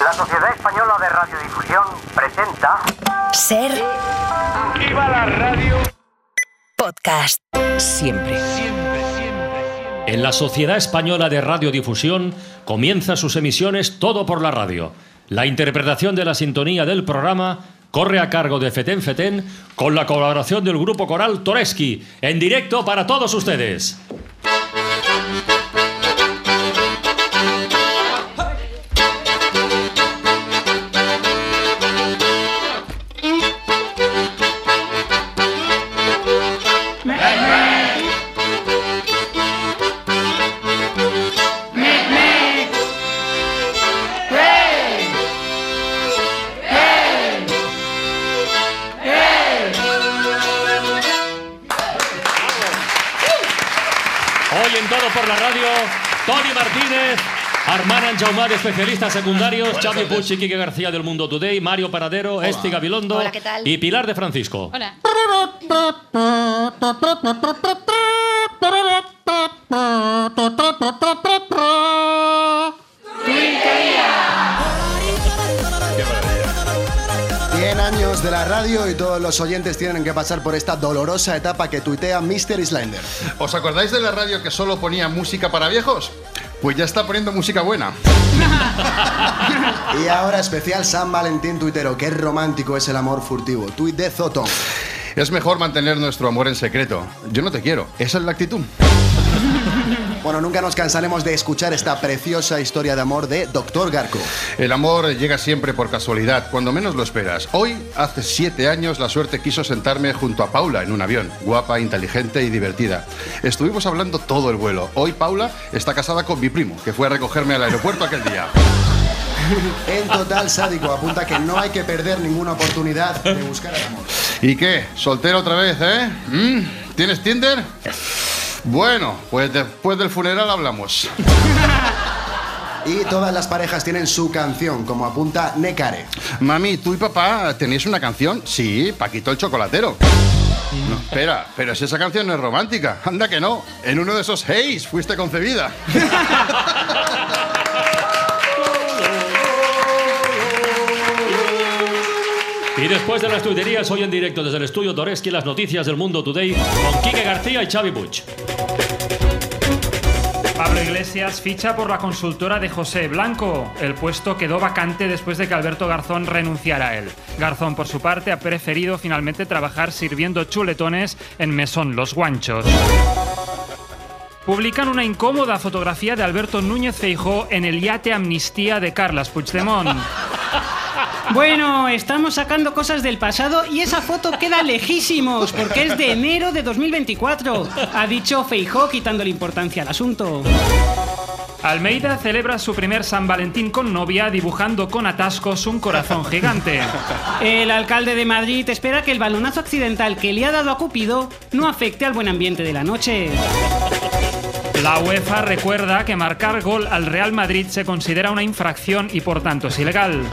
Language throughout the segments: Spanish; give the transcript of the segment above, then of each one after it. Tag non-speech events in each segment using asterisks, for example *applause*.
La Sociedad Española de Radiodifusión presenta Ser ¡Viva la radio! podcast. Siempre. En la Sociedad Española de Radiodifusión comienza sus emisiones Todo por la Radio. La interpretación de la sintonía del programa corre a cargo de Feten Feten con la colaboración del grupo coral Toreski, en directo para todos ustedes. Jaumat, especialistas secundarios, Xavi Puig y Quique García del Mundo Today, Mario Paradero, Esti Gabilondo Hola, ¿qué tal? y Pilar de Francisco. Hola. Cien años de la radio y todos los oyentes tienen que pasar por esta dolorosa etapa que tuitea Mr. Islander. ¿Os acordáis de la radio que solo ponía música para viejos? Pues ya está poniendo música buena. *laughs* Y ahora especial San Valentín tuitero. Qué romántico es el amor furtivo. Tuit de Zoton. Es mejor mantener nuestro amor en secreto. Yo no te quiero. Esa es la actitud. Bueno, nunca nos cansaremos de escuchar esta preciosa historia de amor de Dr. Garco. El amor llega siempre por casualidad, cuando menos lo esperas. Hoy, hace siete años, la suerte quiso sentarme junto a Paula en un avión. Guapa, inteligente y divertida. Estuvimos hablando todo el vuelo. Hoy Paula está casada con mi primo, que fue a recogerme al aeropuerto aquel día. *laughs* En total sádico apunta que no hay que perder ninguna oportunidad de buscar el amor. ¿Y qué? ¿Soltero otra vez, eh? ¿Mm? ¿Tienes Tinder? Bueno, pues después del funeral hablamos. Y todas las parejas tienen su canción, como apunta Necare. Mami, ¿tú y papá tenéis una canción? Sí, Paquito el chocolatero. No, espera, pero si esa canción no es romántica. Anda que no. En uno de esos Heys fuiste concebida. *laughs* Y después de las tuiterías, hoy en directo desde el estudio Toreski, las noticias del Mundo Today con Quique García y Xavi Puig. Pablo Iglesias ficha por la consultora de José Blanco. El puesto quedó vacante después de que Alberto Garzón renunciara a él. Garzón, por su parte, ha preferido finalmente trabajar sirviendo chuletones en Mesón Los Guanchos. Publican una incómoda fotografía de Alberto Núñez Feijó en el yate Amnistía de Carlas Puigdemont. *laughs* Bueno, estamos sacando cosas del pasado y esa foto queda lejísimos porque es de enero de 2024, ha dicho Feijó quitándole importancia al asunto. Almeida celebra su primer San Valentín con novia dibujando con atascos un corazón gigante. El alcalde de Madrid espera que el balonazo accidental que le ha dado a Cupido no afecte al buen ambiente de la noche. La UEFA recuerda que marcar gol al Real Madrid se considera una infracción y por tanto es ilegal.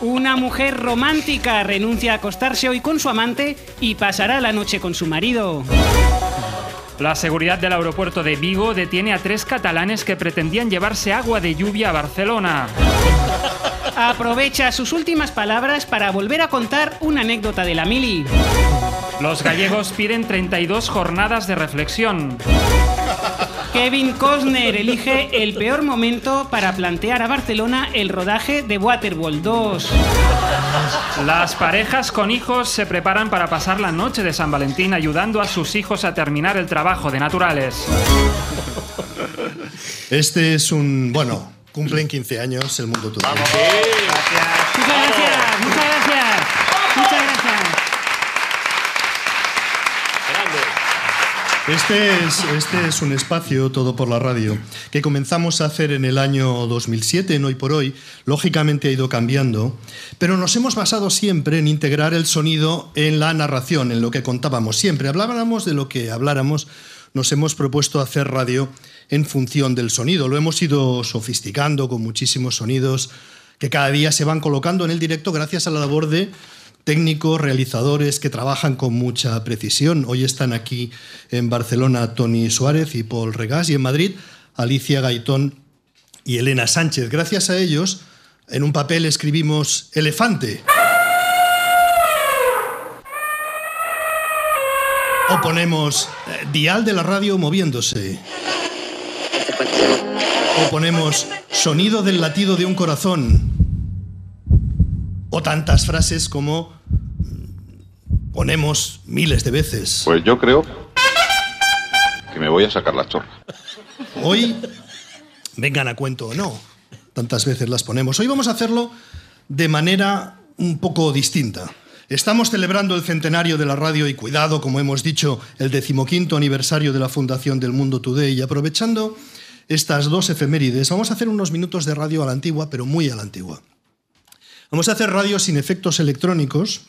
Una mujer romántica renuncia a acostarse hoy con su amante y pasará la noche con su marido. La seguridad del aeropuerto de Vigo detiene a tres catalanes que pretendían llevarse agua de lluvia a Barcelona. Aprovecha sus últimas palabras para volver a contar una anécdota de la mili. Los gallegos piden 32 jornadas de reflexión. Kevin Costner elige el peor momento para plantear a Barcelona el rodaje de Waterworld 2. Las parejas con hijos se preparan para pasar la noche de San Valentín ayudando a sus hijos a terminar el trabajo de naturales. Este es un. Bueno, cumplen 15 años el mundo gracias, muchas gracias. Muchas gracias. Este es, este es un espacio, todo por la radio, que comenzamos a hacer en el año 2007, en Hoy por Hoy. Lógicamente ha ido cambiando, pero nos hemos basado siempre en integrar el sonido en la narración, en lo que contábamos siempre. Hablábamos de lo que habláramos, nos hemos propuesto hacer radio en función del sonido. Lo hemos ido sofisticando con muchísimos sonidos que cada día se van colocando en el directo gracias a la labor de técnicos, realizadores que trabajan con mucha precisión. Hoy están aquí en Barcelona Tony Suárez y Paul Regás y en Madrid Alicia Gaitón y Elena Sánchez. Gracias a ellos, en un papel escribimos elefante. O ponemos eh, dial de la radio moviéndose. O ponemos sonido del latido de un corazón. O tantas frases como ponemos miles de veces. Pues yo creo que me voy a sacar la chorra. Hoy, vengan a cuento o no, tantas veces las ponemos. Hoy vamos a hacerlo de manera un poco distinta. Estamos celebrando el centenario de la radio y cuidado, como hemos dicho, el decimoquinto aniversario de la fundación del Mundo Today y aprovechando estas dos efemérides, vamos a hacer unos minutos de radio a la antigua, pero muy a la antigua. Vamos a hacer radio sin efectos electrónicos,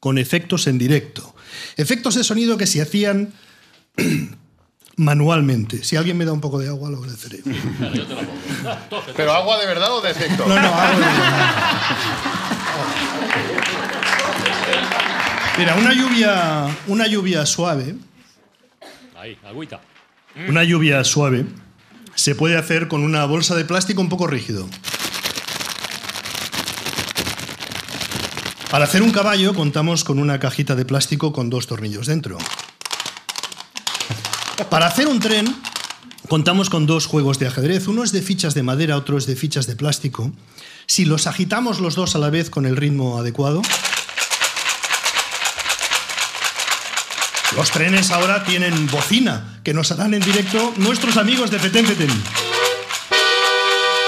con efectos en directo. Efectos de sonido que se hacían *clears throat* manualmente. Si alguien me da un poco de agua, lo agradeceré. *laughs* ¿Pero agua de verdad o de efecto? No, no, agua de verdad. Mira, una lluvia, una lluvia suave, Ahí, agüita. una lluvia suave, se puede hacer con una bolsa de plástico un poco rígido. Para hacer un caballo contamos con una cajita de plástico con dos tornillos dentro. Para hacer un tren contamos con dos juegos de ajedrez. Uno es de fichas de madera, otro es de fichas de plástico. Si los agitamos los dos a la vez con el ritmo adecuado, los trenes ahora tienen bocina que nos harán en directo nuestros amigos de Petén Petén.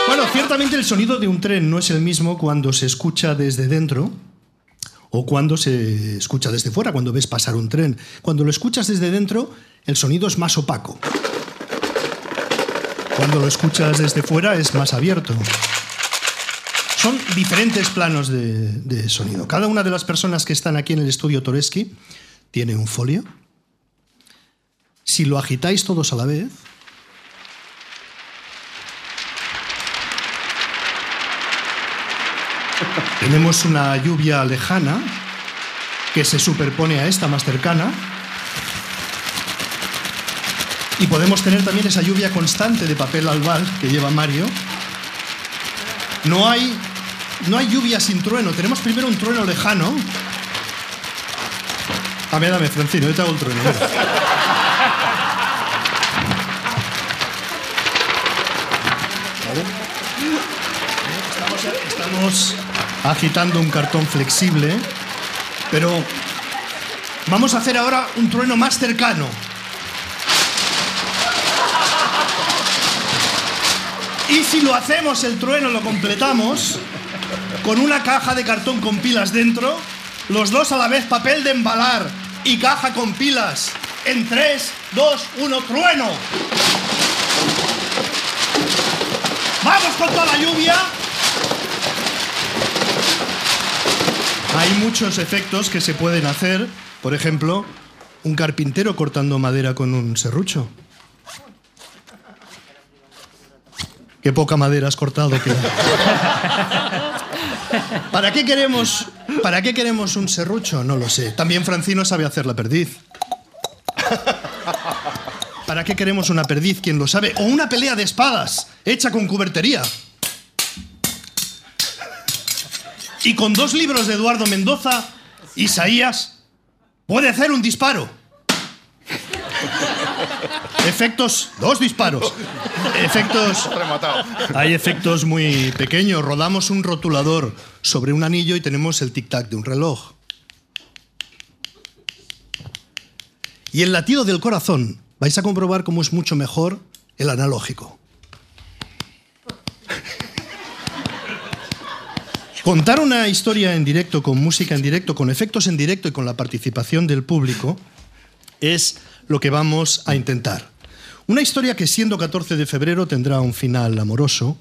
Bueno, ciertamente el sonido de un tren no es el mismo cuando se escucha desde dentro o cuando se escucha desde fuera, cuando ves pasar un tren. Cuando lo escuchas desde dentro, el sonido es más opaco. Cuando lo escuchas desde fuera es más abierto. Son diferentes planos de, sonido. Cada una de las personas que están aquí en el estudio Toreski tiene un folio. Si lo agitáis todos a la vez, tenemos una lluvia lejana que se superpone a esta más cercana. Y podemos tener también esa lluvia constante de papel albal que lleva Mario. No hay, no hay lluvia sin trueno. Tenemos primero un trueno lejano. Dame, dame, Francino, yo te hago el trueno. Estamos, estamos agitando un cartón flexible, pero vamos a hacer ahora un trueno más cercano. Y si lo hacemos, el trueno lo completamos con una caja de cartón con pilas dentro, los dos a la vez papel de embalar y caja con pilas. En 3, 2, 1, trueno. Vamos con toda la lluvia. Hay muchos efectos que se pueden hacer. Por ejemplo, un carpintero cortando madera con un serrucho. Qué poca madera has cortado. que- *laughs* ¿Para qué queremos, para qué queremos un serrucho? No lo sé. También Francino sabe hacer la perdiz. ¿Para qué queremos una perdiz? ¿Quién lo sabe? O una pelea de espadas hecha con cubertería. Y con dos libros de Eduardo Mendoza, Isaías puede hacer un disparo. Efectos, dos disparos. Efectos, Rematado. hay efectos muy pequeños. Rodamos un rotulador sobre un anillo y tenemos el tic-tac de un reloj. Y el latido del corazón, vais a comprobar cómo es mucho mejor el analógico. Contar una historia en directo, con música en directo, con efectos en directo y con la participación del público es lo que vamos a intentar. Una historia que siendo 14 de febrero tendrá un final amoroso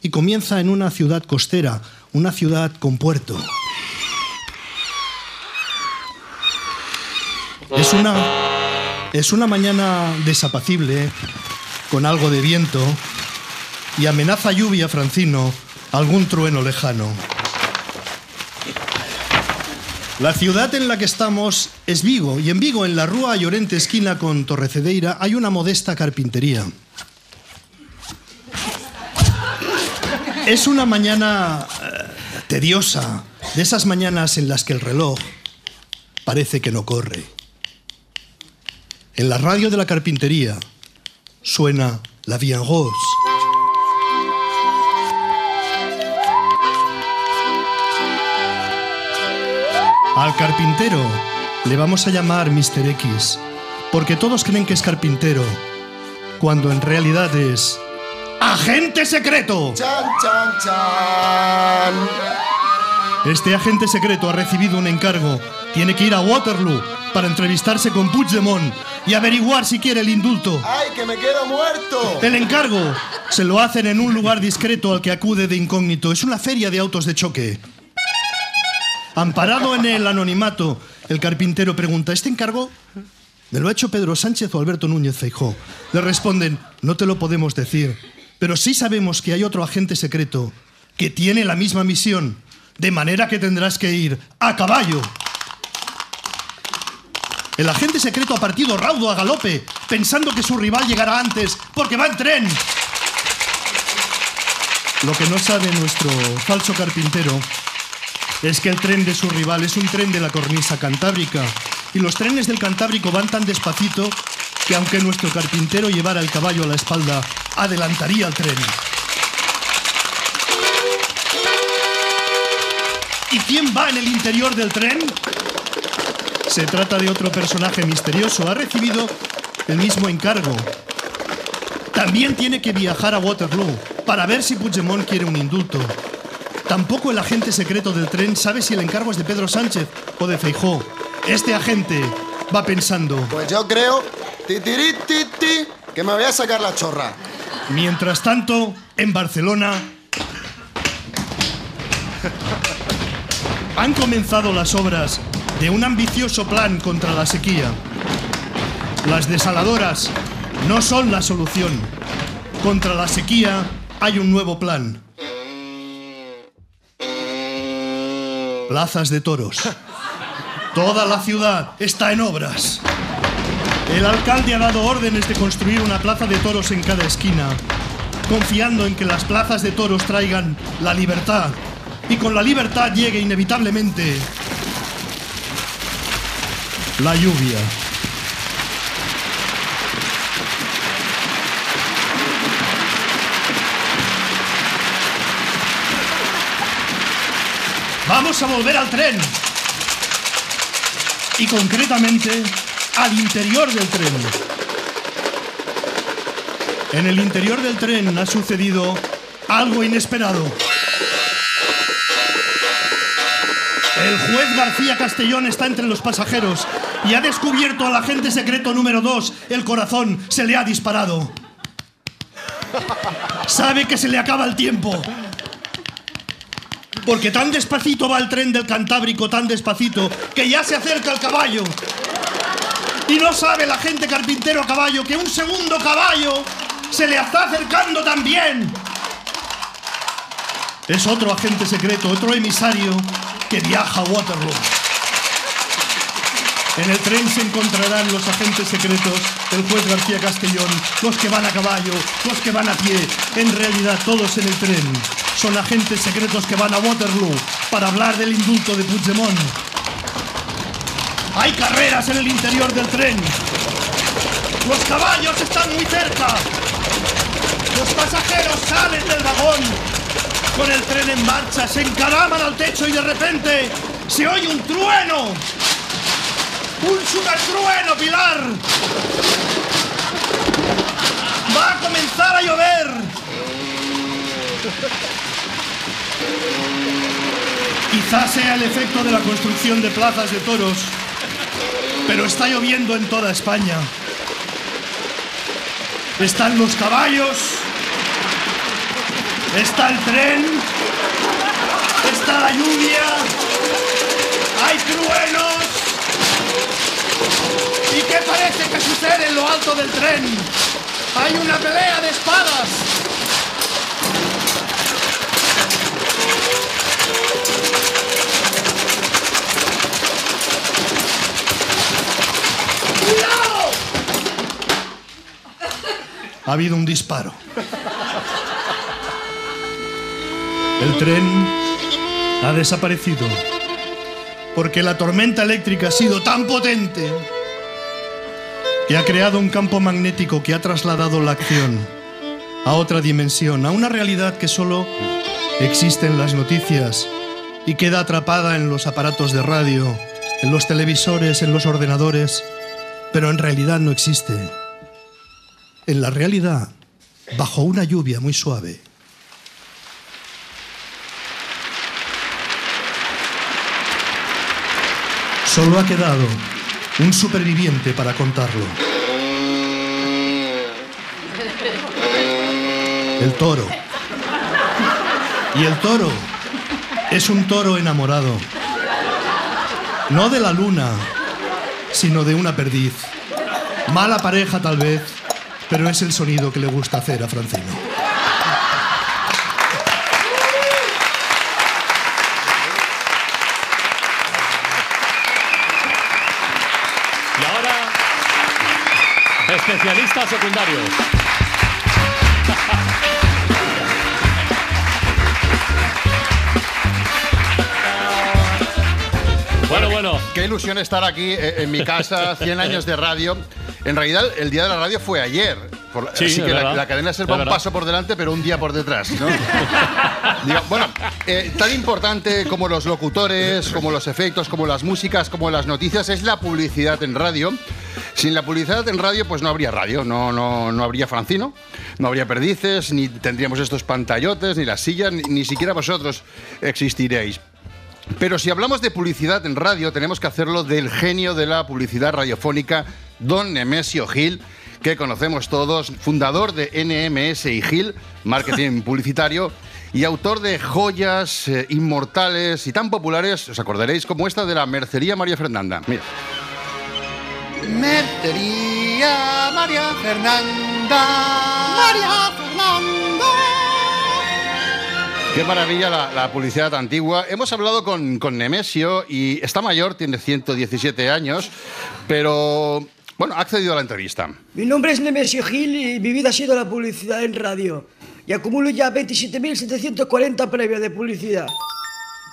y comienza en una ciudad costera, una ciudad con puerto. Es una, es una mañana desapacible, con algo de viento, y amenaza lluvia, Francino, algún trueno lejano. La ciudad en la que estamos es Vigo, y en Vigo, en la Rúa Llorente esquina con Torrecedeira, hay una modesta carpintería. Es una mañana eh, tediosa, de esas mañanas en las que el reloj parece que no corre. En la radio de la carpintería suena la en Rose. Al carpintero le vamos a llamar Mr. X, porque todos creen que es carpintero, cuando en realidad es agente secreto. ¡Chan, chan, chan! Este agente secreto ha recibido un encargo. Tiene que ir a Waterloo para entrevistarse con Puigdemont y averiguar si quiere el indulto. ¡Ay, que me quedo muerto! El encargo se lo hacen en un lugar discreto al que acude de incógnito. Es una feria de autos de choque. Amparado en el anonimato, el carpintero pregunta, ¿este encargo me lo ha hecho Pedro Sánchez o Alberto Núñez Feijó? Le responden, no te lo podemos decir, pero sí sabemos que hay otro agente secreto que tiene la misma misión, de manera que tendrás que ir a caballo. El agente secreto ha partido raudo a galope, pensando que su rival llegará antes, porque va en tren. Lo que no sabe nuestro falso carpintero es que el tren de su rival es un tren de la cornisa cantábrica. Y los trenes del Cantábrico van tan despacito que aunque nuestro carpintero llevara el caballo a la espalda, adelantaría el tren. ¿Y quién va en el interior del tren? Se trata de otro personaje misterioso. Ha recibido el mismo encargo. También tiene que viajar a Waterloo para ver si Puigdemont quiere un indulto. Tampoco el agente secreto del tren sabe si el encargo es de Pedro Sánchez o de Feijó. Este agente va pensando. Pues yo creo, titirí, titi, que me voy a sacar la chorra. Mientras tanto, en Barcelona han comenzado las obras de un ambicioso plan contra la sequía. Las desaladoras no son la solución. Contra la sequía hay un nuevo plan. Plazas de toros. Toda la ciudad está en obras. El alcalde ha dado órdenes de construir una plaza de toros en cada esquina, confiando en que las plazas de toros traigan la libertad y con la libertad llegue inevitablemente la lluvia. Vamos a volver al tren. Y concretamente al interior del tren. En el interior del tren ha sucedido algo inesperado. El juez García Castellón está entre los pasajeros y ha descubierto al agente secreto número 2. El corazón se le ha disparado. Sabe que se le acaba el tiempo. Porque tan despacito va el tren del Cantábrico, tan despacito, que ya se acerca el caballo. Y no sabe la gente carpintero a caballo que un segundo caballo se le está acercando también. Es otro agente secreto, otro emisario que viaja a Waterloo. En el tren se encontrarán los agentes secretos, el juez García Castellón, los que van a caballo, los que van a pie. En realidad todos en el tren son agentes secretos que van a Waterloo para hablar del indulto de Puigdemont. Hay carreras en el interior del tren. Los caballos están muy cerca. Los pasajeros salen del vagón. Con el tren en marcha, se encaraman al techo y de repente se oye un trueno. ¡Un supertrueno, Pilar! ¡Va a comenzar a llover! Quizás sea el efecto de la construcción de plazas de toros, pero está lloviendo en toda España. Están los caballos, está el tren, está la lluvia, hay truenos. ¿Y qué parece que sucede en lo alto del tren? Hay una pelea de espadas. ¡Cuidado! Ha habido un disparo. El tren ha desaparecido porque la tormenta eléctrica ha sido tan potente que ha creado un campo magnético que ha trasladado la acción a otra dimensión, a una realidad que solo existe en las noticias y queda atrapada en los aparatos de radio, en los televisores, en los ordenadores, pero en realidad no existe. En la realidad, bajo una lluvia muy suave, solo ha quedado un superviviente para contarlo. El toro. Y el toro es un toro enamorado. No de la luna, sino de una perdiz. Mala pareja tal vez, pero es el sonido que le gusta hacer a Francino. Secundarios. Bueno, bueno. Qué ilusión estar aquí eh, en mi casa, 100 años de radio. En realidad, el día de la radio fue ayer. Por- Sí, así que la, la cadena ser Es va un paso por delante, pero un día por detrás. ¿no? *laughs* Digo, bueno, eh, tan importante como los locutores, como los efectos, como las músicas, como las noticias, es la publicidad en radio. Sin la publicidad en radio, pues no habría radio, no, no, no habría Francino, no habría perdices, ni tendríamos estos pantallotes, ni las sillas, ni, siquiera vosotros existiréis. Pero si hablamos de publicidad en radio, tenemos que hacerlo del genio de la publicidad radiofónica, don Nemesio Gil, que conocemos todos, fundador de NMS y Gil, marketing *laughs* publicitario, y autor de joyas eh, inmortales y tan populares, os acordaréis, como esta de la Mercería María Fernanda. Mira. Mercería María Fernanda. María Fernanda. Qué maravilla la, la publicidad antigua. Hemos hablado con, con Nemesio y está mayor, tiene 117 años, pero bueno, ha accedido a la entrevista. Mi nombre es Nemesio Gil y mi vida ha sido la publicidad en radio. Y acumulo ya 27.740 premios de publicidad.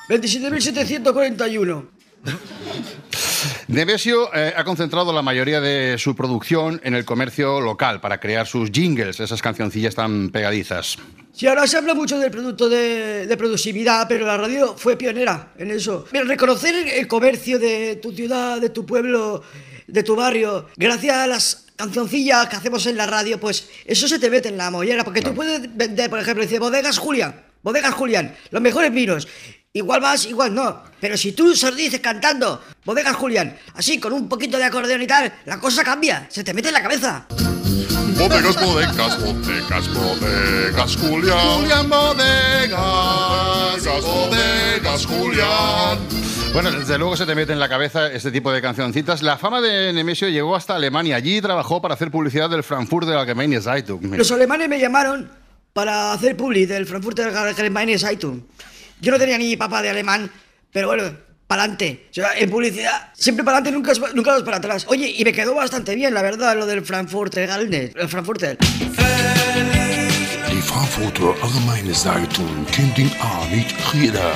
27.741. *laughs* Nemesio eh, ha concentrado la mayoría de su producción en el comercio local para crear sus jingles, esas cancioncillas tan pegadizas. Sí, ahora se habla mucho del producto de, de productividad, pero la radio fue pionera en eso. Reconocer el comercio de tu ciudad, de tu pueblo, de tu barrio, gracias a las cancioncillas que hacemos en la radio, pues eso se te mete en la mollera, porque tú puedes vender, por ejemplo, dice Bodegas Julián, Bodegas Julián, los mejores vinos. Igual más, igual no. Pero si tú se lo dices cantando, Bodegas Julián, así con un poquito de acordeón y tal, la cosa cambia, se te mete en la cabeza. Bodegas, bodegas, bodegas, bodegas, Julián. Julián, bodegas, bodegas, Julián. Bueno, desde luego se te mete en la cabeza este tipo de cancioncitas. La fama de Nemesio llegó hasta Alemania. Allí trabajó para hacer publicidad del Frankfurt de la Allgemeine Zeitung. Mira. Los alemanes me llamaron para hacer publi del Frankfurter Allgemeine Zeitung. Yo no tenía ni papá de alemán, pero bueno, para adelante. O sea, en publicidad, siempre para adelante, nunca, nunca vas para atrás. Oye, y me quedó bastante bien, la verdad, lo del Frankfurter Allgemeine, el Frankfurter. Die Frankfurter Allgemeine Zeitung kündigt an mit jeder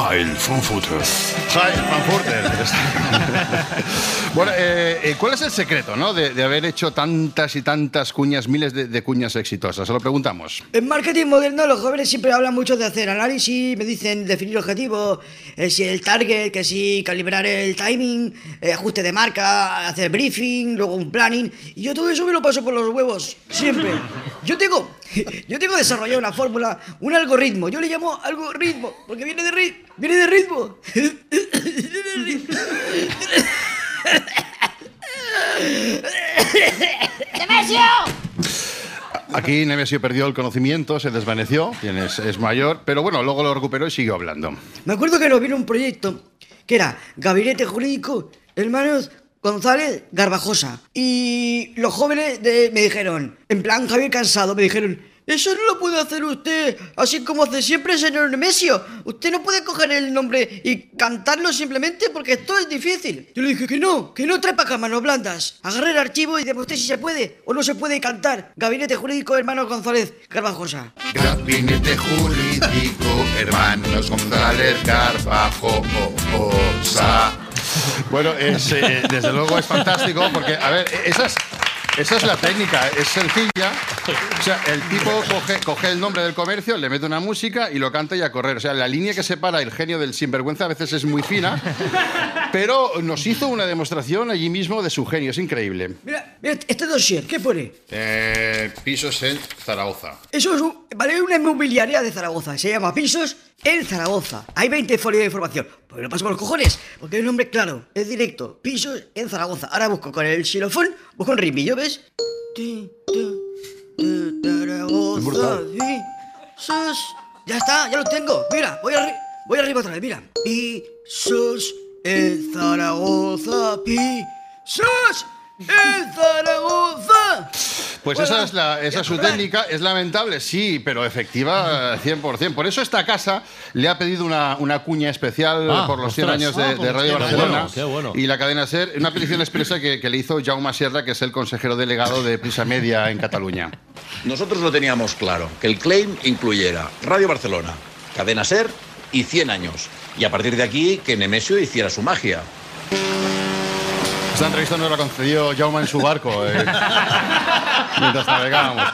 Heil Frankfurter. Hi, Frankfurter. *laughs* bueno, eh, eh, ¿cuál es el secreto ¿no? de, de haber hecho tantas y tantas cuñas, miles de, de cuñas exitosas? Se lo preguntamos. En marketing moderno los jóvenes siempre hablan mucho de hacer análisis, me dicen definir objetivos, eh, si el target, que si calibrar el timing, eh, ajuste de marca, hacer briefing, luego un planning. Y yo todo eso me lo paso por los huevos, siempre. Yo tengo, *laughs* yo tengo desarrollado una fórmula, un algoritmo. Yo le llamo algoritmo, porque viene de, rit- viene de ritmo. Aquí Nemesio perdió el conocimiento, se desvaneció, quien es, es mayor, pero bueno, luego lo recuperó y siguió hablando. Me acuerdo que nos vino un proyecto que era Gabinete Jurídico Hermanos González Garbajosa. Y los jóvenes de- me dijeron, en plan Javier Cansado, me dijeron, Eso no lo puede hacer usted, así como hace siempre señor Nemesio. Usted no puede coger el nombre y cantarlo simplemente porque esto es difícil. Yo le dije que no, que no trepa manos blandas. Agarre el archivo y demostré si se puede o no se puede cantar. Gabinete Jurídico Hermano González Carvajosa. Gabinete jurídico, hermanos González Carvajosa. Bueno, es, eh, desde luego es fantástico porque, a ver, esas, esa es la técnica, es sencilla. O sea, el tipo coge, coge el nombre del comercio, le mete una música y lo canta y a correr. O sea, la línea que separa el genio del sinvergüenza a veces es muy fina, pero nos hizo una demostración allí mismo de su genio, es increíble. Mira, mira este dossier, ¿qué pone? Eh, pisos en Zaragoza. Eso es un- vale una inmobiliaria de Zaragoza. Se llama Pisos en Zaragoza. Hay 20 folios de información. Pues lo paso por los cojones, porque es un nombre claro, es directo. Pisos en Zaragoza. Ahora busco con el xilofón, busco un ritmillo, ¿ves? Zaragoza, pisos. Ya está, ya lo tengo. Mira, voy, arri- voy arriba otra vez, mira. Pisos en Zaragoza, pisos en Zaragoza. Pues Bueno, esa es, la, esa es su técnica, es lamentable, sí, pero efectiva eh, 100%. Por eso esta casa le ha pedido una, una cuña especial Ah, por los 100 ostras. años de, Ah, de por Radio los 100 Barcelona años. Qué bueno, qué bueno. y la cadena SER, una petición expresa que, que le hizo Jaume Sierra, que es el consejero delegado de Prisa Media en Cataluña. Nosotros lo teníamos claro, que el claim incluyera Radio Barcelona, Cadena Ser y 100 años. Y a partir de aquí, que Nemesio hiciera su magia. Esta entrevista nos la concedió Jaume en su barco. eh, *laughs* mientras navegábamos.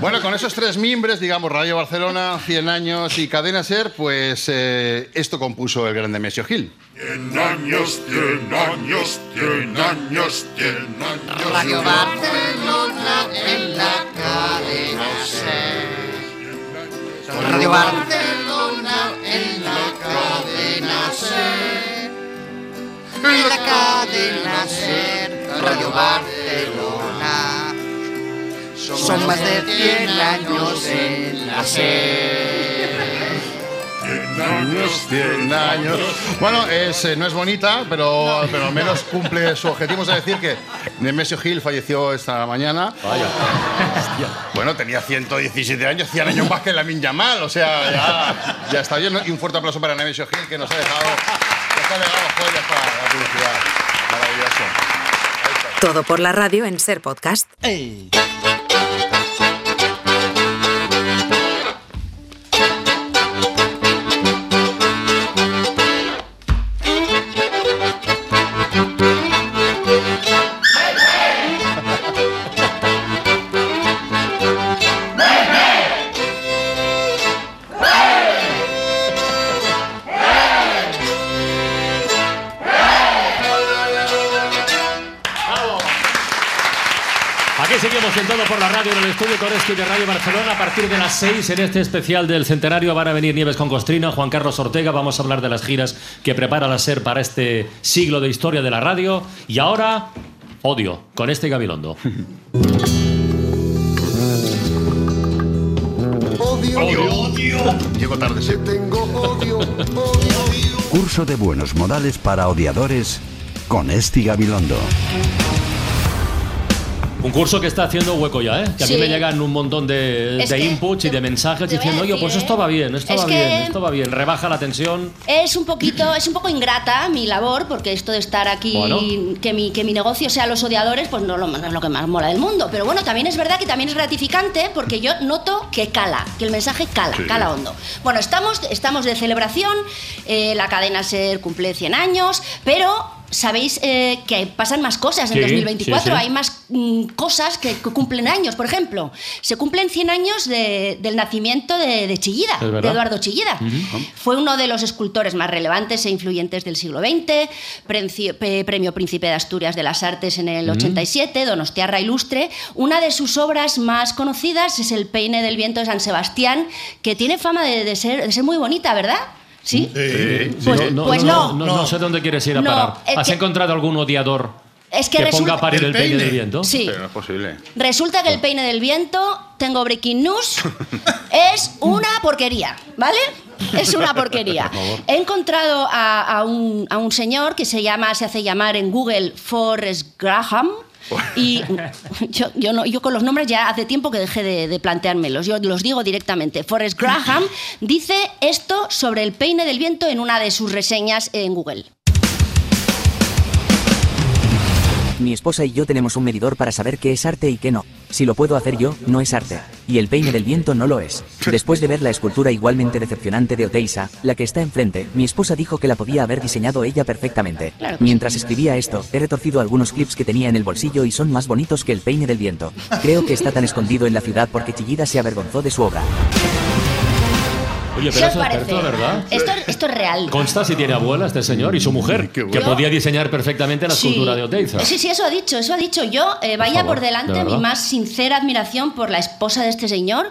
Bueno, con esos tres mimbres, digamos, Radio Barcelona, 100 años y Cadena Ser, pues eh, esto compuso el gran Demesio Gil. Cien años, cien años, cien años, cien años. Radio Barcelona en la cadena Ser. Radio Barcelona en la cadena Ser. En la cadena Ser. Radio Barcelona. Son más de 100 años en la Ser. Cien años, 100 años. Bueno, es, eh, no es bonita, pero, pero al menos cumple su objetivo. Es decir, que Nemesio Gil falleció esta mañana. Vaya. Bueno, tenía 117 años, 100 años más que Lamin Yamal. O sea, ya, ya está bien. Y un fuerte aplauso para Nemesio Gil, que nos ha dejado, ha legado joyas para la publicidad. Maravilloso. Todo por la radio en Ser Podcast. Aquí radio estudio Coresky de Radio Barcelona. A partir de las 6 en este especial del centenario van a venir Nieves con Costrina, Juan Carlos Ortega. Vamos a hablar de las giras que prepara la SER para este siglo de historia de la radio. Y ahora, odio con este Gabilondo. Odio, odio. Llego tarde, sí. Tengo odio, Curso de buenos modales para odiadores con Esti Gabilondo. Un curso que está haciendo hueco ya, ¿eh? Que a mí me llegan un montón de, de inputs y de mensajes diciendo, oye, pues esto va bien, esto Es va bien, esto va bien, rebaja la tensión. Es un poquito, es un poco ingrata mi labor, porque esto de estar aquí, Bueno. que, mi, que mi negocio sea los odiadores, pues no, lo- no es lo que más mola del mundo. Pero bueno, también es verdad que también es gratificante porque yo noto que cala, que el mensaje cala, Sí. cala hondo. Bueno, estamos, estamos de celebración, eh, la cadena SER cumple 100 años, pero... Sabéis eh, que pasan más cosas en Sí, 2024, sí, sí. hay más mm, cosas que, que cumplen años. Por ejemplo, se cumplen 100 años de- del nacimiento de, de Chillida, de. Eduardo Chillida. Fue uno de los escultores más relevantes e influyentes del siglo XX, pe- premio Príncipe de Asturias de las Artes en el Ujú. 87, Donostiarra Ilustre. Una de sus obras más conocidas es El peine del viento de San Sebastián, que tiene fama de, de ser, de ser muy bonita, ¿verdad? ¿Sí? Sí, Pues- no, pues no, no. no, no sé dónde quieres ir a No, parar. ¿Has que- encontrado algún odiador Es que que resulta- ponga a parir el, El peine peine. del viento? Sí. Pero no es posible. Resulta que el peine del viento, tengo breaking news, *laughs* es una porquería, ¿vale? Es una porquería. Por favor. He encontrado a, a un, a un señor que se llama, se hace llamar en Google Forrest Graham. *laughs* Y yo, yo, no, yo con los nombres ya hace tiempo que dejé de, de planteármelos. Yo los digo directamente. Forrest Graham *laughs* dice esto sobre el peine del viento en una de sus reseñas en Google. Mi esposa y yo tenemos un medidor para saber qué es arte y qué no. Si lo puedo hacer yo, no es arte. Y el peine del viento no lo es. Después de ver la escultura igualmente decepcionante de Oteiza, la que está enfrente, mi esposa dijo que la podía haber diseñado ella perfectamente. Mientras escribía esto, he retorcido algunos clips que tenía en el bolsillo y son más bonitos que el peine del viento. Creo que está tan escondido en la ciudad porque Chillida se avergonzó de su obra. Oye, ¿Qué pero es ¿verdad? Esto, esto es real. Consta si tiene abuela este señor y su mujer, que bueno. podía diseñar perfectamente la Sí. escultura de Oteiza. Sí, sí, eso ha dicho, eso ha dicho. Yo, eh, vaya favor, por delante de mi más sincera admiración por la esposa de este señor,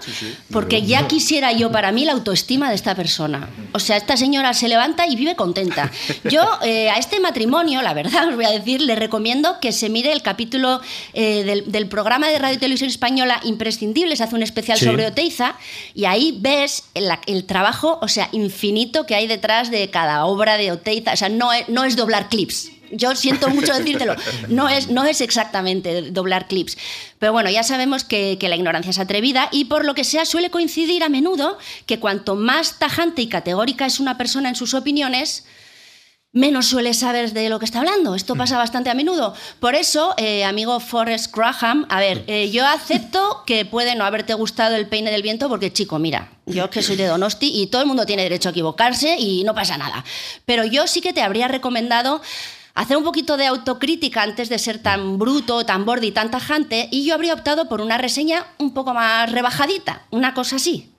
porque ya quisiera yo para mí la autoestima de esta persona. O sea, esta señora se levanta y vive contenta. Yo *laughs* eh, a este matrimonio, la verdad os voy a decir, le recomiendo que se mire el capítulo eh, del, del programa de Radio y Televisión Española Imprescindibles, hace un especial Sí. sobre Oteiza, y ahí ves el, el trabajo, o sea, infinito que hay detrás de cada obra de Oteiza. O sea, no es, no es doblar clips. Yo siento mucho *laughs* decírtelo. No es, no es exactamente doblar clips. Pero bueno, ya sabemos que, que la ignorancia es atrevida y por lo que sea suele coincidir a menudo que cuanto más tajante y categórica es una persona en sus opiniones, menos suele saber de lo que está hablando. Esto pasa bastante a menudo. Por eso, eh, amigo Forrest Graham, a ver, eh, yo acepto que puede no haberte gustado el peine del viento porque, chico, mira, yo que soy de Donosti y todo el mundo tiene derecho a equivocarse y no pasa nada. Pero yo sí que te habría recomendado hacer un poquito de autocrítica antes de ser tan bruto, tan borde y tan tajante y yo habría optado por una reseña un poco más rebajadita, una cosa así.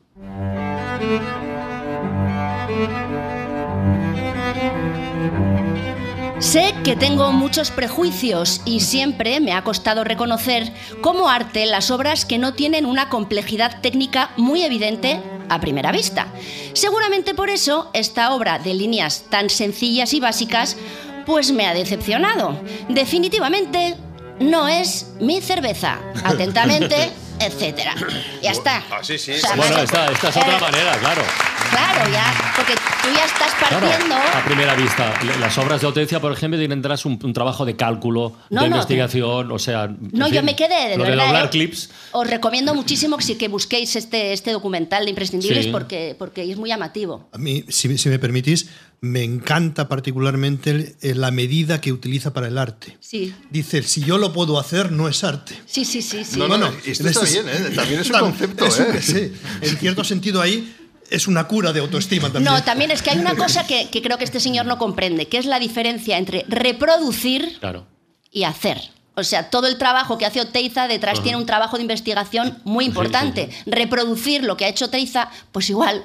Sé que tengo muchos prejuicios y siempre me ha costado reconocer como arte las obras que no tienen una complejidad técnica muy evidente a primera vista. Seguramente por eso esta obra de líneas tan sencillas y básicas pues me ha decepcionado. Definitivamente no es mi cerveza. *laughs* Atentamente, etcétera. Ya está. Así sí. O sea, Bueno, esta, esta es otra Eh, manera, claro. Claro, ya, porque tú ya estás Claro, partiendo. a primera vista. Las obras de Oteiza, por ejemplo, tienen detrás un, un trabajo de cálculo, No, de no. investigación, o sea... No, yo fin, me quedé, de lo verdad, de doblar ¿eh? clips. Os recomiendo muchísimo que, sí que busquéis este, este documental de Imprescindibles Sí. porque, porque es muy llamativo. A mí, si, si me permitís, me encanta particularmente la medida que utiliza para el arte. Sí, Dice, si yo lo puedo hacer, no es arte. sí, sí, sí. sí. No, no, no, esto está bien, ¿eh? También es un concepto, es un- ¿eh? sí, en cierto sentido ahí es una cura de autoestima también. No, también es que hay una cosa que, que creo que este señor no comprende, que es la diferencia entre reproducir Claro. y hacer. O sea, todo el trabajo que hace Oteiza detrás Ajá. tiene un trabajo de investigación muy importante. Reproducir lo que ha hecho Oteiza, pues igual.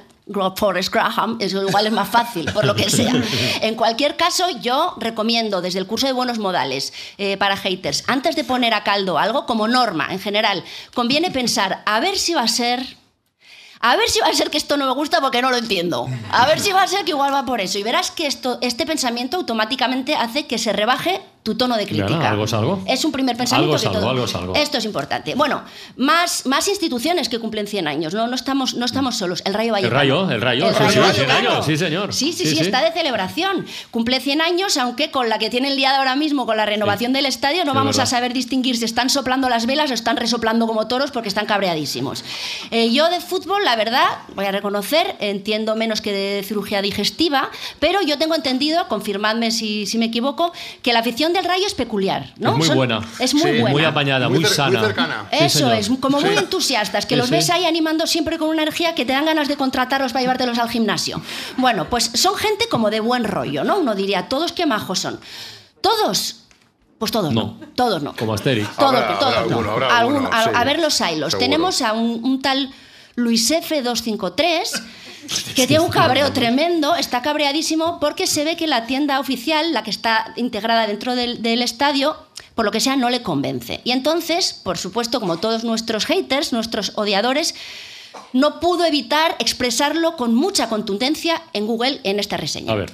Forrest Graham, eso igual es más fácil, por lo que sea. En cualquier caso, yo recomiendo desde el curso de buenos modales eh, para haters, antes de poner a caldo algo, como norma en general, conviene pensar a ver si va a ser a ver si va a ser que esto no me gusta porque no lo entiendo. A ver si va a ser que igual va por eso. Y verás que esto, este pensamiento automáticamente hace que se rebaje tu tono de crítica. algo es algo. Es un primer pensamiento Algo es que algo, todo- algo es algo. Esto es importante. Bueno, más, más instituciones que cumplen 100 años. No, no, estamos, no estamos solos. El Rayo El Vallecano. rayo, el rayo, El sí, Rayo sí, 100 Vallecano. años, sí, señor. Sí, sí, sí, está de celebración. Cumple 100 años, aunque con la que tiene el día de ahora mismo, con la renovación del estadio, no vamos a saber distinguir si están soplando las velas o están resoplando como toros porque están cabreadísimos. Eh, yo de fútbol, la verdad, voy a reconocer, entiendo menos que de cirugía digestiva, pero yo tengo entendido, confirmadme si, si me equivoco, que la afición del Rayo es peculiar. ¿no? Es muy Son- buena. Es muy buena. Muy apañada, muy, Muy cer- muy sana. cercana. Sí, Eso es, como muy Sí. entusiastas, que Sí, los sí. ves ahí animando siempre con una energía que te dan ganas de contratarlos para llevártelos al gimnasio. Bueno, pues son gente como de buen rollo, ¿no? Uno diría, todos qué majos son. ¿Todos? Pues todos no. Todos no. Como Asterix. Todos, Habrá- todos habrá no. alguno, habrá Algún- alguno, a, sí. a ver los hilos. Seguro. Tenemos a un, un tal Luis F253 que tiene un cabreo tremendo, está cabreadísimo porque se ve que la tienda oficial, la que está integrada dentro del, del estadio, por lo que sea, no le convence. Y entonces, por supuesto, como todos nuestros haters, nuestros odiadores, no pudo evitar expresarlo con mucha contundencia en Google en esta reseña. A ver.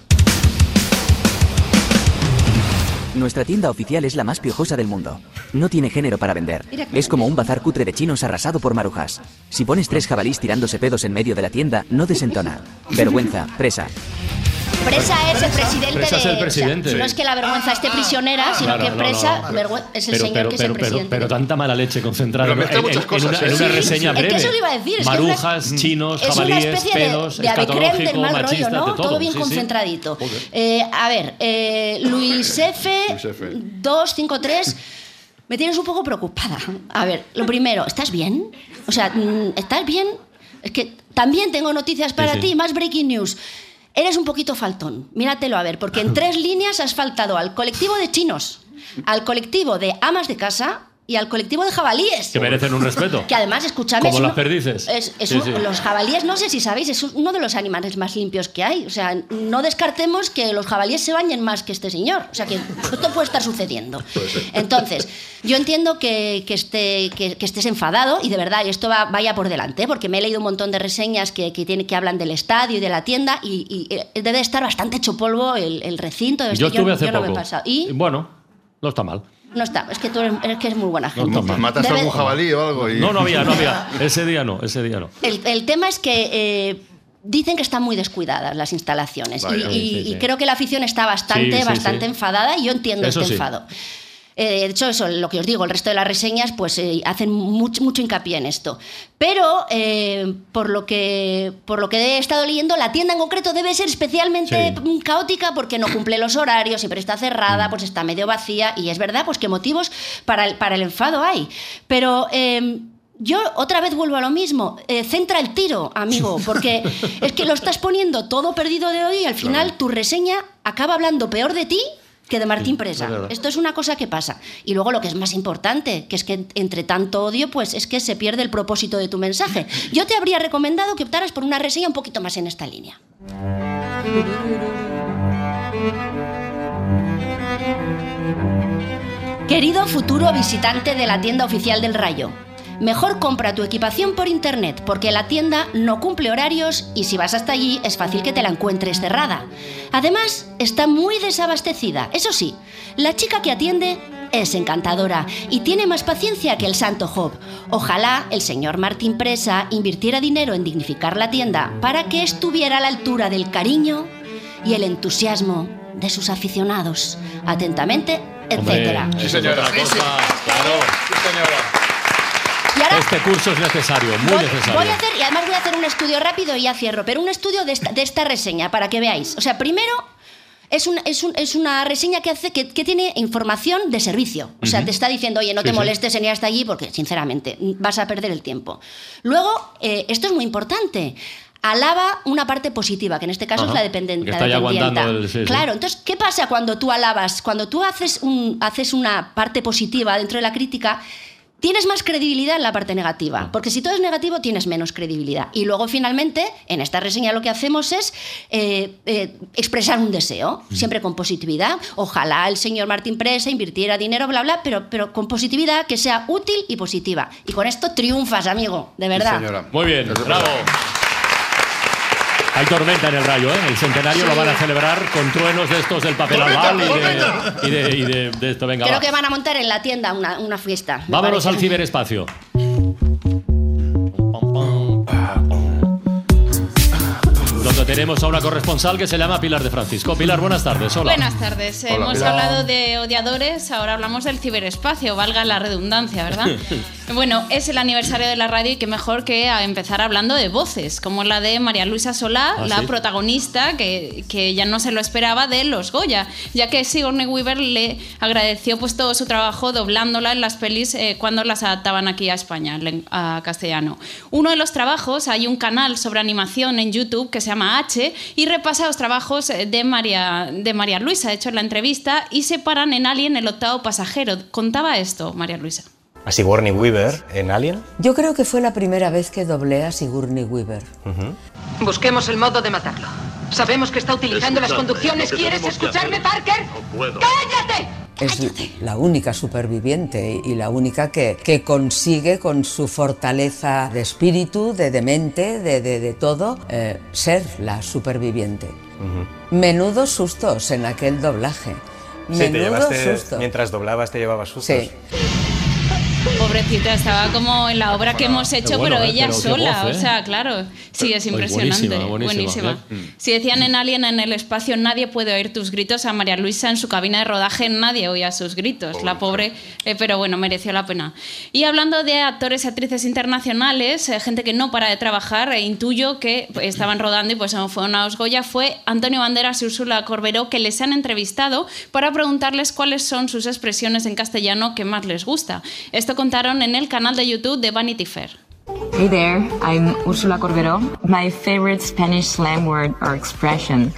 Nuestra tienda oficial es la más piojosa del mundo. No tiene género para vender. Es como un bazar cutre de chinos arrasado por marujas. Si pones tres jabalís tirándose pedos en medio de la tienda, no desentona. Vergüenza, presa. Presa es el presidente Presa es de. el presidente. o sea, no es que la vergüenza esté prisionera, sino Claro, que no, presa no. vergüe- es el Pero, señor pero, que es el pero, pero, presidente. pero tanta mala leche concentrada Pero en, mezcla en- muchas en cosas, una, ¿eh? en una Sí, reseña es que breve. eso lo iba a decir, es que es una- Marujas, chinos, es una jabalíes, especie de, pedos, de avecrem del escatológico, mal machista, rollo, ¿no? de todo. bien sí, sí. concentradito. Eh, a ver, eh, Luis F. Luis F. 253. Me tienes un poco preocupada. A ver, lo primero, ¿estás bien? O sea, mm, ¿estás bien? Es que también tengo noticias para sí. ti, más breaking news. Eres un poquito faltón. Míratelo a ver, porque en *laughs* tres líneas has faltado al colectivo de chinos, al colectivo de amas de casa y al colectivo de jabalíes. Que merecen un respeto. Que además, escúchame. Como es las uno- perdices. es- es Sí, un- sí. Los jabalíes, no sé si sabéis, es uno de los animales más limpios que hay. O sea, no descartemos que los jabalíes se bañen más que este señor. O sea, que esto puede estar sucediendo. Entonces, yo entiendo que, que, esté- que- que estés enfadado y de verdad, y esto va, vaya por delante, ¿eh? porque me he leído un montón de reseñas que, que, tiene, que hablan del estadio y de la tienda y, y, eh, debe estar bastante hecho polvo el, el recinto. Este, Yo estuve hace yo no me he poco. pasado. Y Bueno, no está mal. No está, es que tú eres, es que eres muy buena No gente. mal. ¿Mataste Debe- algún jabalí o algo? y- No, no había, no había. *laughs* Ese día no, ese día no. El, el tema es que eh, dicen que están muy descuidadas las instalaciones y, Vaya. y- Sí, sí, y sí. creo que la afición está bastante, Sí, sí, bastante sí. enfadada y yo entiendo Eso este sí. enfado. Eh, de hecho, eso, lo que os digo, el resto de las reseñas pues eh, hacen mucho, mucho hincapié en esto. Pero, eh, por, lo que, por lo que he estado leyendo, la tienda en concreto debe ser especialmente Sí. mm, caótica porque no cumple los horarios, siempre está cerrada, pues está medio vacía y es verdad pues que motivos para el, para el enfado hay. Pero... eh, yo otra vez vuelvo a lo mismo. Eh, centra el tiro, amigo, porque es que lo estás poniendo todo perdido de hoy y al final tu reseña acaba hablando peor de ti que de Martín Presa. Esto es una cosa que pasa. Y luego lo que es más importante, que es que entre tanto odio, pues es que se pierde el propósito de tu mensaje. Yo te habría recomendado que optaras por una reseña un poquito más en esta línea. Querido futuro visitante de la tienda oficial del Rayo, mejor compra tu equipación por internet porque la tienda no cumple horarios y si vas hasta allí es fácil que te la encuentres cerrada. Además, está muy desabastecida. Eso sí, la chica que atiende es encantadora y tiene más paciencia que el santo Job. Ojalá el señor Martín Presa invirtiera dinero en dignificar la tienda para que estuviera a la altura del cariño y el entusiasmo de sus aficionados. Atentamente, etcétera. Hombre, Sí, señora. cosa. Claro. Sí, señora. Y ahora Este curso es necesario, muy voy, necesario. voy a hacer, y además voy a hacer un estudio rápido y ya cierro, pero un estudio de esta, de esta reseña para que veáis. O sea, primero es, un- es, un- es una reseña que hace que, que tiene información de servicio. O sea, te está diciendo, oye, no te Sí, molestes en ir hasta allí porque, sinceramente, vas a perder el tiempo. Luego, eh, esto es muy importante. Alaba una parte positiva, que en este caso Ajá. es la dependen- Que la está ya aguantando el- sí, sí. claro, entonces, ¿qué pasa cuando tú alabas? Cuando tú haces, un, haces una parte positiva dentro de la crítica, tienes más credibilidad en la parte negativa. Porque si todo es negativo, tienes menos credibilidad. Y luego, finalmente, en esta reseña lo que hacemos es eh, eh, expresar un deseo, siempre con positividad. Ojalá el señor Martín Presa invirtiera dinero, bla, bla, pero, pero con positividad que sea útil y positiva. Y con esto triunfas, amigo, de verdad. señora. Muy bien, bravo. Hay tormenta en el rayo, ¿eh? El centenario lo van a celebrar con truenos de estos del papel albal y de, tormenta. y de, y de- de esto. Venga, Creo va. que van a montar en la tienda una, una fiesta. Vámonos parece. al ciberespacio. Donde tenemos a una corresponsal que se llama Pilar de Francisco. Pilar, buenas tardes. Hola. Buenas tardes. Hola, Hemos Pilar. hablado de odiadores, ahora hablamos del ciberespacio, valga la redundancia, ¿verdad? *laughs* bueno, es el aniversario de la radio y qué mejor que a empezar hablando de voces, como la de María Luisa Solá, Ah, la ¿sí? protagonista que, que ya no se lo esperaba de Los Goya, ya que Sigourney Weaver le agradeció pues todo su trabajo doblándola en las pelis eh, cuando las adaptaban aquí a España, a castellano. Uno de los trabajos, hay un canal sobre animación en YouTube que se llama H y repasa los trabajos eh, de María, de María Luisa, hecho en la entrevista, y se paran en Alien el octavo pasajero. Contaba esto, María Luisa. A Sigourney Weaver en Alien. Yo creo que fue la primera vez que doblé a Sigourney Weaver. Busquemos el modo de matarlo. Sabemos que está utilizando las conducciones. ¿Quieres escucharme, hacer- Parker? No puedo. ¡Cállate! Es la única superviviente y la única que, que consigue con su fortaleza de espíritu, de, de mente, de, de- de todo, eh, ser la superviviente. Menudos sustos en aquel doblaje. Sí, te Menudos llevaste, sustos. mientras doblabas te llevabas sustos. Sí. Pobrecita, estaba como en la obra que hemos hecho, bueno, pero ¿eh? ella Pero sola. voz, ¿eh? O sea, claro. Sí, es impresionante. buenísima, buenísima. buenísima. Mm. Si decían en Alien en el espacio, nadie puede oír tus gritos. A María Luisa en su cabina de rodaje, nadie oía sus gritos. La pobre, eh, pero bueno, mereció la pena. Y hablando de actores y actrices internacionales, gente que no para de trabajar, eh, intuyo que estaban rodando y pues no fue una Goya, fue Antonio Banderas y Úrsula Corberó que les han entrevistado para preguntarles cuáles son sus expresiones en castellano que más les gusta. Esto contaron en el canal de YouTube de Vanity Fair. Hey there, I'm Úrsula Corberó. My favorite Spanish slang word or expression.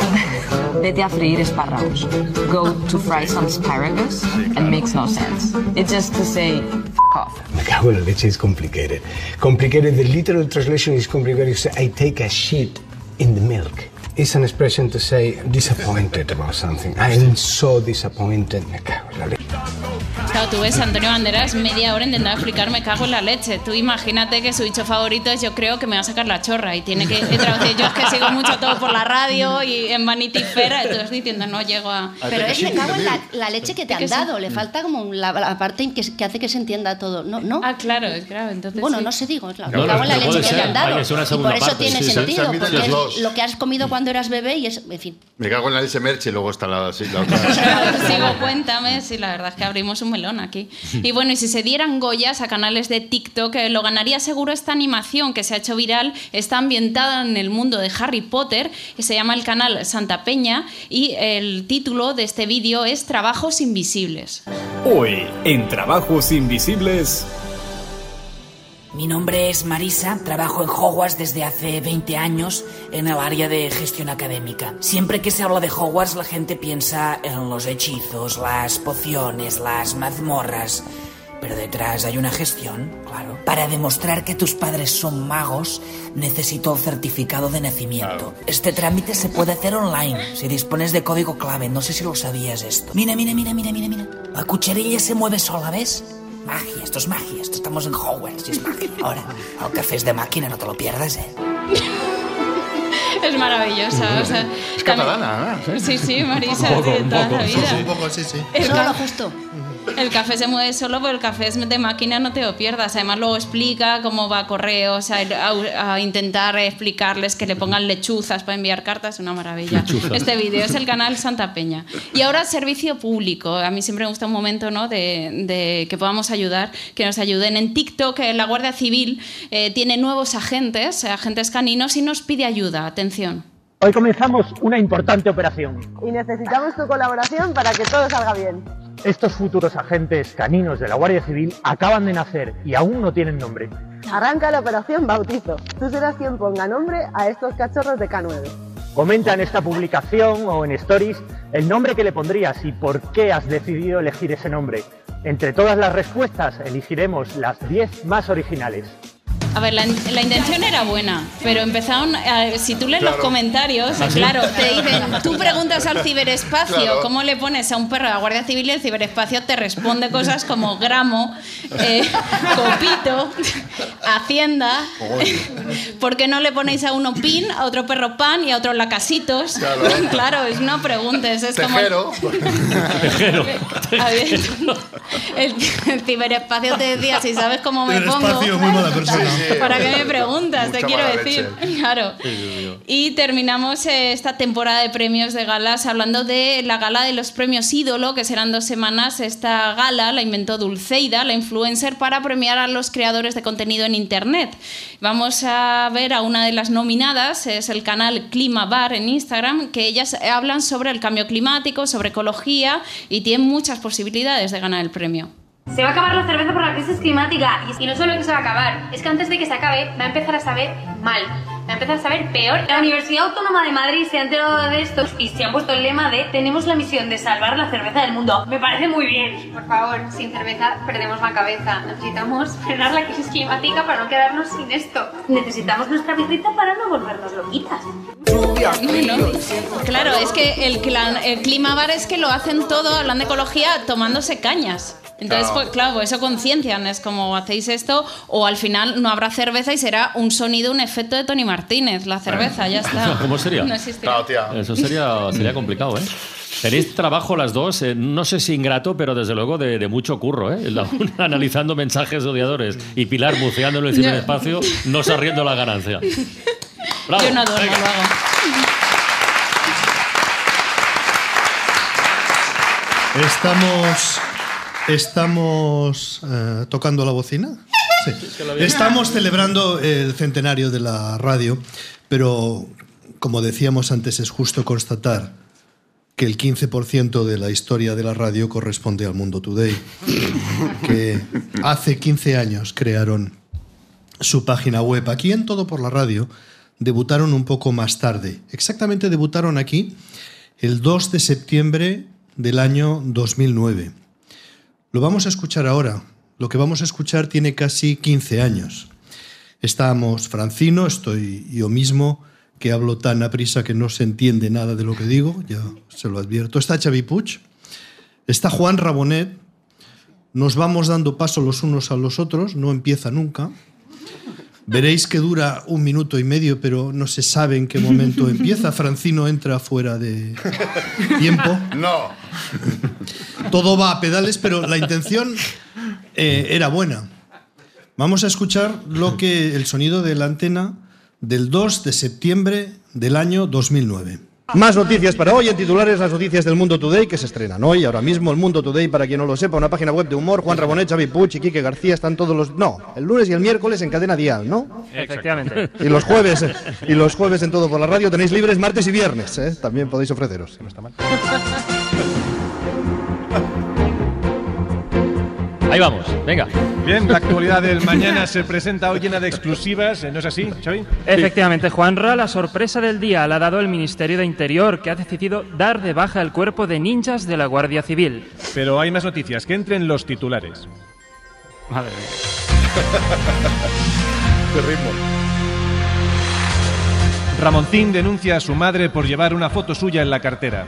Vete a freír espárragos. Go to fry some asparagus. It makes no sense. It's just to say, f off. Me cago en la leche is complicated. Complicated, the literal translation is complicated. You say, I take a shit in the milk. It's an expression to say disappointed about something. I'm so disappointed. Me cago en la leche. Claro, tú ves a Antonio Banderas media hora intentando explicar me cago en la leche. Tú imagínate que su dicho favorito es yo creo que me va a sacar la chorra y tiene que traducir. Yo es que sigo mucho todo por la radio y en Vanity Fair, entonces diciendo no llego a... Pero es me cago en la, la leche que te han dado. Le falta como la, la parte que, que hace que se entienda todo. No, no. Ah, claro, es claro. Entonces Bueno, sí. no sé, digo, es la, No, me cago en la no, leche que ser. te han dado. Y por eso parte, tiene sí, sentido, Se porque es lo que has comido cuando eras bebé y es, en fin. Me cago en la leche merche y luego está la, sí, la otra. *laughs* Sigo, cuéntame. Sí, la verdad es que abrimos un melón aquí. *laughs* Y bueno, y si se dieran Goyas a canales de TikTok, eh, lo ganaría seguro esta animación que se ha hecho viral. Está ambientada en el mundo de Harry Potter y se llama el canal Santa Peña. Y el título de este vídeo es Trabajos Invisibles. Hoy, en Trabajos Invisibles. Mi nombre es Marisa, trabajo en Hogwarts desde hace 20 años en el área de gestión académica. Siempre que se habla de Hogwarts la gente piensa en los hechizos, las pociones, las mazmorras. Pero detrás hay una gestión, claro. Para demostrar que tus padres son magos, necesito el certificado de nacimiento. Este trámite se puede hacer online, si dispones de código clave. No sé si lo sabías esto. Mira, mira, mira, mira, mira, mira. La cucharilla se mueve sola, ¿ves? Magia, esto es magia. Esto estamos en Hogwarts y es magia. Ahora, el café es de máquina, no te lo pierdas, ¿eh? Es maravillosa. O sea, Es catalana, ¿eh? Sí, sí, Marisa, Un poco, sí, de un toda poco. la Sí, vida. sí, Un poco, sí, sí. Justo. El café se mueve solo, pero el café es de máquina, no te lo pierdas. Además, luego explica cómo va a correos, a, a- a intentar explicarles que le pongan lechuzas para enviar cartas, una maravilla. Lechuzas. Este vídeo es el canal Santa Peña. Y ahora, servicio público. A mí siempre me gusta un momento ¿no? de, de que podamos ayudar, que nos ayuden. En TikTok, eh, la Guardia Civil eh, tiene nuevos agentes, agentes caninos, y nos pide ayuda. Atención. Hoy comenzamos una importante operación. Y necesitamos tu colaboración para que todo salga bien. Estos futuros agentes caninos de la Guardia Civil acaban de nacer y aún no tienen nombre. Arranca la operación Bautizo. Tú serás quien ponga nombre a estos cachorros de K9. Comenta en esta publicación o en stories el nombre que le pondrías y por qué has decidido elegir ese nombre. Entre todas las respuestas elegiremos las 10 más originales. A ver, la, la intención era buena, pero empezaron, a- si tú lees los comentarios, ¿Ah, sí? claro, te dicen, tú preguntas al ciberespacio Claro. cómo le pones a un perro de la Guardia Civil y el ciberespacio te responde cosas como gramo, eh, *laughs* copito, hacienda, *laughs* ¿por qué no le ponéis a uno pin, a otro perro pan y a otro lacasitos? Claro. *laughs* Claro, es no preguntes, es Tejero. Tejero. como... A ver, el, el ciberespacio te decía, si sabes cómo me pongo... Muy mala persona. Sí, sí. ¿Para qué me preguntas? Te quiero decir. leche. *laughs* Claro. Y terminamos eh, esta temporada de premios de galas hablando de la gala de los premios ídolo, que serán dos semanas. Esta gala la inventó Dulceida, la influencer, para premiar a los creadores de contenido en Internet. Vamos a ver a una de las nominadas, es el canal Clima Bar en Instagram, que ellas hablan sobre el cambio climático, sobre ecología y tienen muchas posibilidades de ganar el premio. Se va a acabar la cerveza por la crisis climática. Y no solo que se va a acabar, es que antes de que se acabe va a empezar a saber mal. Va a empezar a saber peor. La Universidad Autónoma de Madrid se ha enterado de esto y se han puesto el lema de tenemos la misión de salvar la cerveza del mundo. Me parece muy bien. Por favor, sin cerveza perdemos la cabeza. Necesitamos frenar la crisis climática para no quedarnos sin esto. Necesitamos nuestra birrita para no volvernos loquitas. Bueno, claro, es que el, clan- el clima bar es que lo hacen todo, hablan de ecología, tomándose cañas. Entonces, Claro. pues claro, pues eso conciencian, es como hacéis esto, o al final no habrá cerveza y será un sonido, un efecto de Tony Martínez, la cerveza, ya está. *laughs* ¿Cómo sería? No existirá. Eso sería, sería complicado, ¿eh? Tenéis trabajo las dos, eh, no sé si ingrato, pero desde luego de, de mucho curro, ¿eh? La una *laughs* analizando mensajes de odiadores y Pilar buceándolo en el Ya. ciberespacio, no se arriendo la ganancia. Bravo, Yo no venga. lo hago. Estamos. Estamos eh, tocando la bocina. Sí. Estamos celebrando el centenario de la radio, pero como decíamos antes, es justo constatar que el 15% de la historia de la radio corresponde al Mundo Today, que hace 15 años crearon su página web. Aquí en Todo por la Radio debutaron un poco más tarde. Exactamente debutaron aquí el 2 de septiembre del año 2009. Lo vamos a escuchar ahora. Lo que vamos a escuchar tiene casi 15 años. Estamos Francino, estoy yo mismo, que hablo tan a prisa que no se entiende nada de lo que digo, ya se lo advierto. Está Xavi Puig, está Juan Rabonet, nos vamos dando paso los unos a los otros, no empieza nunca. Veréis que dura un minuto y medio, pero no se sabe en qué momento *laughs* empieza. Francino entra fuera de tiempo. No. Todo va a pedales, pero la intención eh, era buena. Vamos a escuchar lo que el sonido de la antena del 2 de septiembre del año 2009. Más noticias para hoy en titulares, las noticias del Mundo Today que se estrenan hoy, ahora mismo. El Mundo Today, para quien no lo sepa, una página web de humor. Juan Rabonet, Xavi Puig y Quique García están todos los. No, el lunes y el miércoles en cadena dial, ¿no? Efectivamente. *laughs* Y los jueves, y los jueves en todo por la radio tenéis libres martes y viernes, ¿eh? También podéis ofreceros. no está mal. *laughs* Ahí vamos, venga. Bien, la actualidad del mañana se presenta hoy llena de exclusivas, ¿no es así, Xavi? Efectivamente, Juanra, la sorpresa del día la ha dado el Ministerio de Interior, que ha decidido dar de baja el cuerpo de ninjas de la Guardia Civil. Pero hay más noticias, que entren los titulares. Madre mía. *laughs* Qué ritmo. Ramoncín denuncia a su madre por llevar una foto suya en la cartera.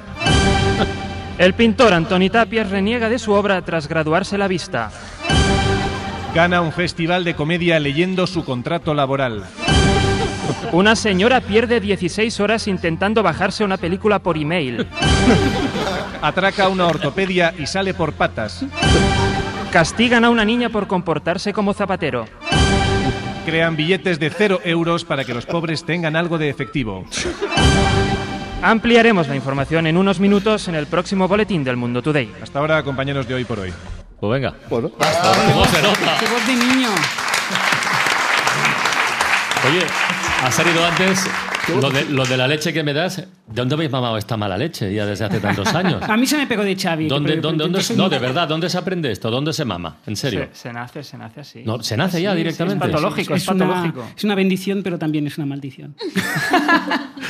El pintor Antoni Tapias reniega de su obra tras graduarse la vista. Gana un festival de comedia leyendo su contrato laboral. Una señora pierde 16 horas intentando bajarse una película por email. Atraca una ortopedia y sale por patas. Castigan a una niña por comportarse como zapatero. Crean billetes de cero euros para que los pobres tengan algo de efectivo. Ampliaremos la información en unos minutos en el próximo boletín del Mundo Today. Hasta ahora, compañeros de hoy por hoy. Pues venga. Bueno, ¿Cómo se nota? ¡Qué voz de niño! Oye, ha salido antes lo de, lo de la leche que me das. ¿De dónde habéis mamado esta mala leche ya desde hace tantos años? A mí se me pegó de Xavi. ¿Dónde, dónde, no, de verdad, ¿dónde se aprende esto? ¿Dónde se mama? ¿En serio? Se, se nace, se nace así. No, se nace ya sí, directamente. es patológico, es, una, patológico. es una bendición, pero también es una maldición. *laughs*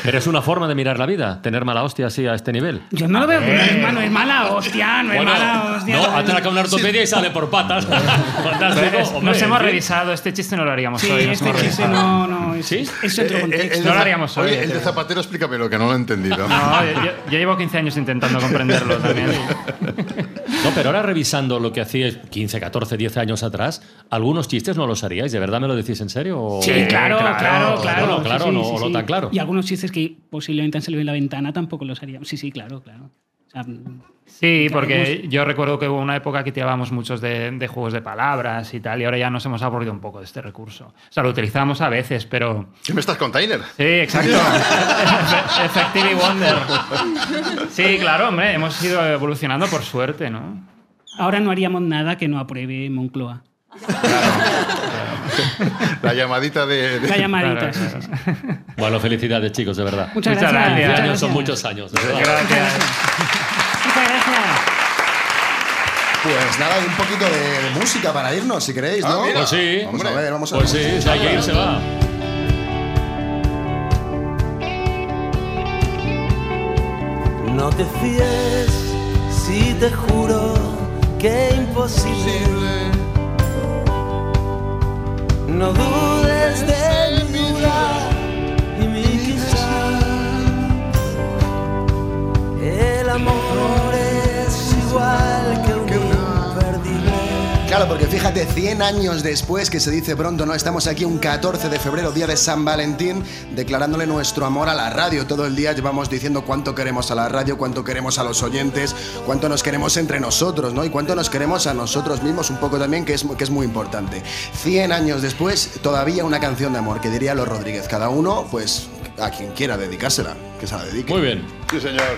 Pero es una forma de mirar la vida, tener mala hostia así a este nivel. Yo no lo veo, no es, no es mala hostia, no es Bueno, mala hostia. no, atraca una ortopedia y sale por patas. *laughs* *laughs* Fantástico. Es- hombre, nos hemos revisado, este chiste no lo haríamos Sí, hoy. este chiste no, no, es, ¿Sí? es otro Eh, eh, contexto. No lo haríamos Oye, el de. Zapatero, explícamelo, que no lo he entendido. No, yo, yo- yo llevo 15 años intentando comprenderlo también. *laughs* No, pero ahora revisando lo que hacíais 15, 14, 10 años atrás, algunos chistes no los haríais. ¿De verdad me lo decís en serio? o- Sí, claro, claro, claro. Claro, sí, no, sí, o no sí. tan claro. Y algunos chistes que posiblemente han salido en la ventana tampoco los haríamos. Sí, sí, claro, claro. O sea, Sí, porque yo recuerdo que hubo una época que tirábamos muchos de, de juegos de palabras y tal, y ahora ya nos hemos aburrido un poco de este recurso. O sea, lo utilizamos a veces, pero... ¿Qué me estás container? Sí, exacto. *laughs* Effective Wonder. Sí, claro, hombre, hemos ido evolucionando por suerte, ¿no? ahora no haríamos nada que no apruebe Moncloa. La llamadita de. de- La llamadita, Claro, sí, claro. sí, sí. Bueno, felicidades, chicos, de verdad. Muchas, Muchas gracias. gracias. muchas años son muchos años. de verdad. Gracias. Muchas gracias. Pues nada, un poquito de música para irnos, si queréis, ¿no? Ah. Pues sí. Vamos a ver, vamos a Pues ver. sí, si hay que ir, se va. No te fíes si te juro que imposible. No dudes de porque fíjate, 100 años después, que se dice pronto, ¿no? Estamos aquí un 14 de febrero, día de San Valentín, declarándole nuestro amor a la radio. Todo el día llevamos diciendo cuánto queremos a la radio, cuánto queremos a los oyentes, cuánto nos queremos entre nosotros, ¿no? Y cuánto nos queremos a nosotros mismos un poco también, que es, que es muy importante. 100 años después, todavía una canción de amor, que diría los Rodríguez. Cada uno, pues, a quien quiera dedicársela, que se la dedique. Muy bien. Sí, señor.